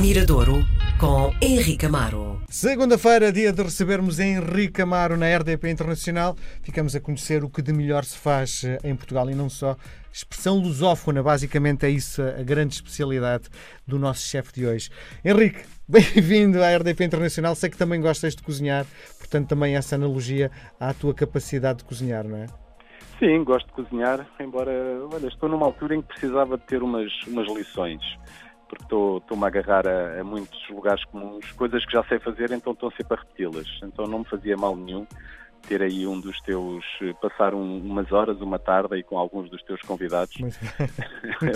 Miradouro com Henrique Amaro. Segunda-feira, dia de recebermos Henrique Amaro na RDP Internacional. Ficamos a conhecer o que de melhor se faz eh, em Portugal e não só. Expressão lusófona, basicamente é isso a grande especialidade do nosso chefe de hoje. Henrique, bem-vindo à RDP Internacional. Sei que também gostas de cozinhar, portanto, também essa analogia à tua capacidade de cozinhar, não é? Sim, gosto de cozinhar, embora olha, estou numa altura em que precisava de ter umas, umas lições porque estou-me a agarrar a, a, muitos lugares comuns, coisas que já sei fazer, então estou sempre a repeti-las. Então não me fazia mal nenhum ter aí um dos teus, passar um, umas horas, uma tarde aí com alguns dos teus convidados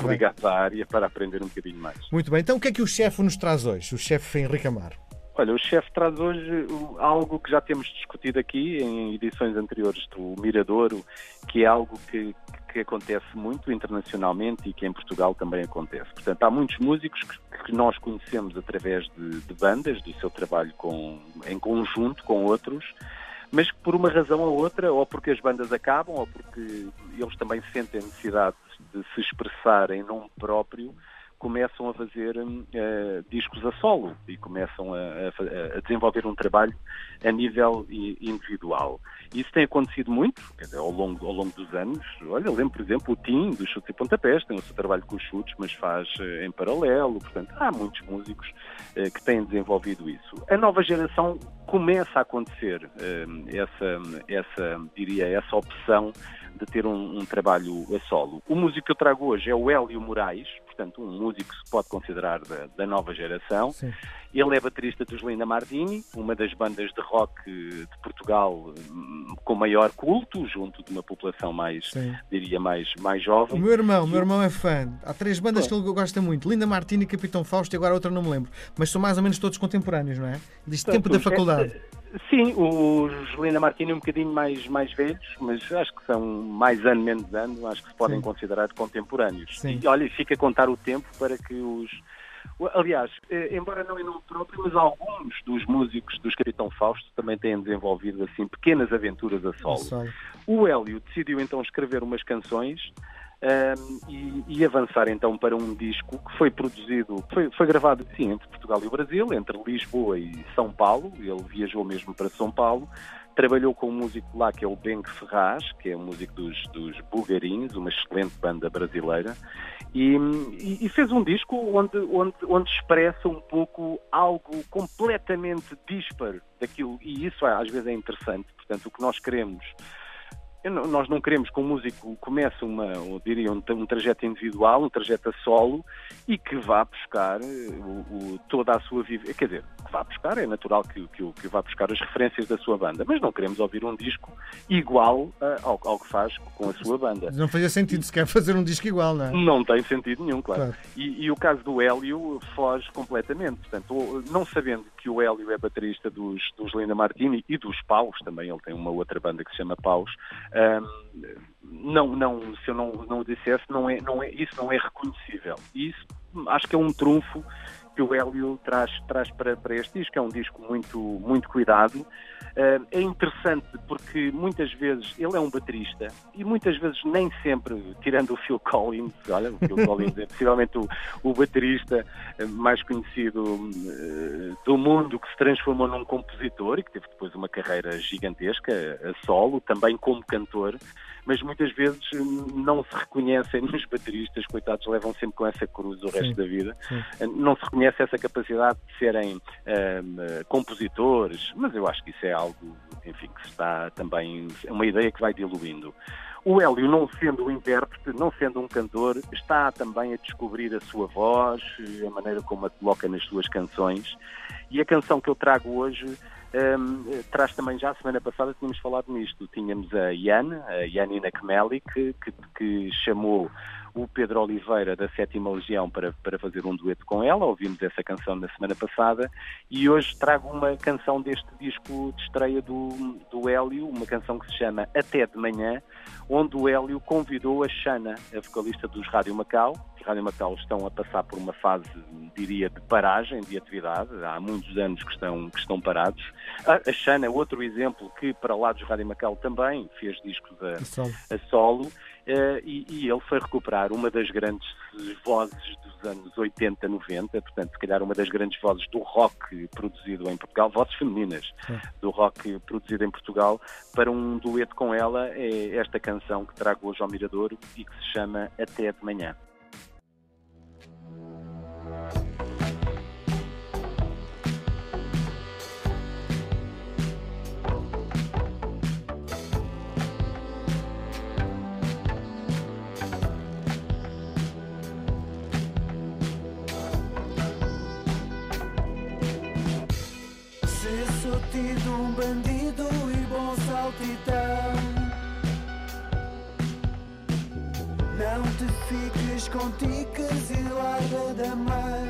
ligados à área para aprender um bocadinho mais. Muito bem, então o que é que o chefe nos traz hoje, o chefe Henrique Amaro? Olha, o chefe traz hoje algo que já temos discutido aqui em edições anteriores do Miradouro, que é algo que, que acontece muito internacionalmente e que em Portugal também acontece. Portanto, há muitos músicos que, que nós conhecemos através de, de, bandas, do seu trabalho com, em conjunto com outros, mas que por uma razão ou outra, ou porque as bandas acabam, ou porque eles também sentem necessidade de se expressar em nome próprio, começam a fazer uh, discos a solo e começam a, a, a, desenvolver um trabalho a nível individual. Isso tem acontecido muito dizer, ao, longo, ao longo dos anos. Olha, lembro, por exemplo, o Tim dos Chutes e Pontapés, tem o seu trabalho com os chutes, mas faz uh, em paralelo. Portanto, há muitos músicos uh, que têm desenvolvido isso. A nova geração começa a acontecer essa, essa, diria, essa opção de ter um, um, trabalho a solo. O músico que eu trago hoje é o Hélio Moraes, portanto, um músico que se pode considerar da, da nova geração. Sim. Ele é baterista dos Linda Martini, uma das bandas de rock de Portugal hum, com maior culto, junto de uma população mais, Sim. diria, mais, mais jovem. O meu irmão, o meu irmão é fã. Há três bandas Bom. que ele gosta muito: Linda Martini, Capitão Fausto e agora outra não me lembro. Mas são mais ou menos todos contemporâneos, não é? Diz tempo da faculdade. É, Sim, os Linda Martini um bocadinho mais, mais velhos, mas acho que são mais ano, menos ano, acho que se podem Sim. considerar contemporâneos. Sim. E olha, fica a contar o tempo para que os. Aliás, eh, embora não em nome próprio, mas alguns dos músicos dos Capitão Fausto também têm desenvolvido assim pequenas aventuras a solo. O Hélio decidiu então escrever umas canções um, e, e, avançar então para um disco que foi produzido, foi, foi gravado sim entre Portugal e o Brasil, entre Lisboa e São Paulo, ele viajou mesmo para São Paulo, trabalhou com um músico lá que é o Bengue Ferraz, que é um músico dos, dos Bugarins, uma excelente banda brasileira, e, e, fez um disco onde, onde, onde expressa um pouco algo completamente disparo daquilo, e isso às vezes é interessante, portanto o que nós queremos nós não queremos que o músico comece uma, ou diria, um, um, trajeto individual, um trajeto a solo e que vá buscar eh, o, o, toda a sua vida. Quer dizer, vá buscar, é natural que, que, que vá buscar as referências da sua banda, mas não queremos ouvir um disco igual ao, ao, que faz com a sua banda. Não fazia sentido sequer fazer um disco igual, não é? Não tem sentido nenhum, claro. claro. E, e, o caso do Hélio foge completamente. Portanto, não sabendo que o Hélio é baterista dos, dos Linda Martini e dos Paus também, ele tem uma outra banda que se chama Paus. Um, não, não, se eu não, não o dissesse, não é, não é, isso não é reconhecível. E isso acho que é um trunfo que o Hélio traz, traz para, para este disco. É um disco muito, muito cuidado. Uh, é interessante porque muitas vezes ele é um baterista e muitas vezes nem sempre, tirando o Phil Collins, olha, o Phil Collins é possivelmente o, o baterista mais conhecido uh, do mundo que se transformou num compositor e que teve depois uma carreira gigantesca a solo, também como cantor mas muitas vezes hum, não se reconhecem nos bateristas, coitados, levam sempre com essa cruz o resto sim, da vida. Sim. Hum, não se reconhece essa capacidade de serem um, compositores, mas eu acho que isso é algo, enfim, que está também, é uma ideia que vai diluindo. O Hélio, não sendo um intérprete, não sendo um cantor, está também a descobrir a sua voz, a maneira como a coloca nas suas canções. E a canção que eu trago hoje um, traz também já a semana passada tínhamos falado nisto. Tínhamos a Ian, a Yanina Kmeli, que, que, chamou o Pedro Oliveira da Sétima Legião para, para fazer um dueto com ela. Ouvimos essa canção na semana passada e hoje trago uma canção deste disco de estreia do, do Hélio, uma canção que se chama Até de Manhã, onde o Hélio convidou a Xana, a vocalista dos Rádio Macau, Rádio Macau estão a passar por uma fase, diria, de paragem de atividade. Há muitos anos que estão, que estão parados. A, Xana é outro exemplo que, para lá dos Rádio Macau, também fez discos a, solo. A solo uh, e, e, ele foi recuperar uma das grandes vozes dos anos 80, 90, portanto, se calhar uma das grandes vozes do rock produzido em Portugal, vozes femininas Sim. do rock produzido em Portugal, para um dueto com ela, é esta canção que trago hoje ao Miradouro e que se chama Até de Manhã. Conticas e larga da mão.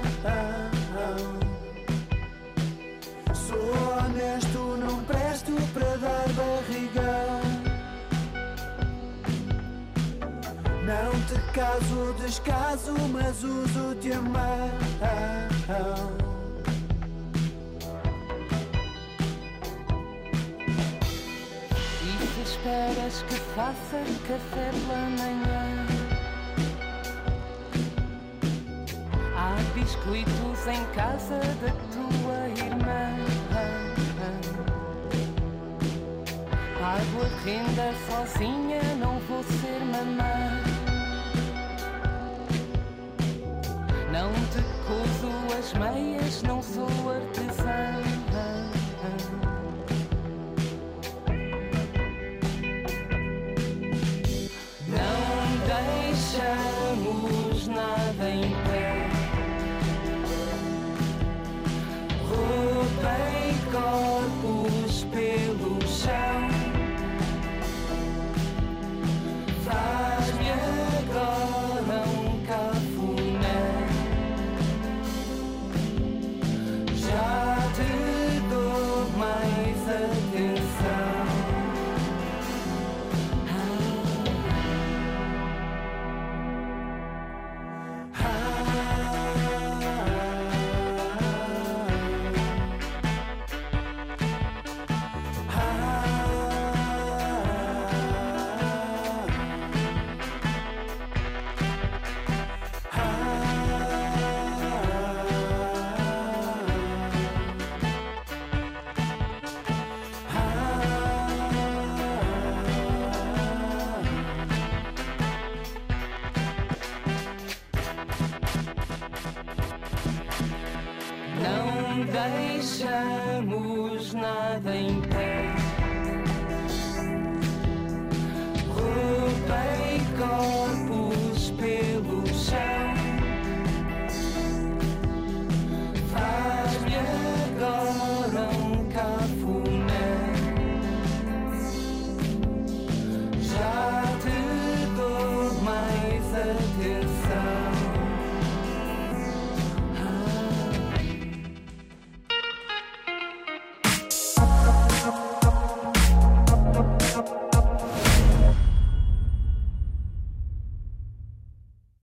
Sou honesto, não presto para dar barriga. Não te caso, descaso, mas uso-te a mão. Esperas que faça café pela manhã? biscoitos em casa da tua irmã. Pago a renda sozinha, não vou ser mamã. Não te cozo as meias, não sou artesã. Deixamos nada em pé. Roupa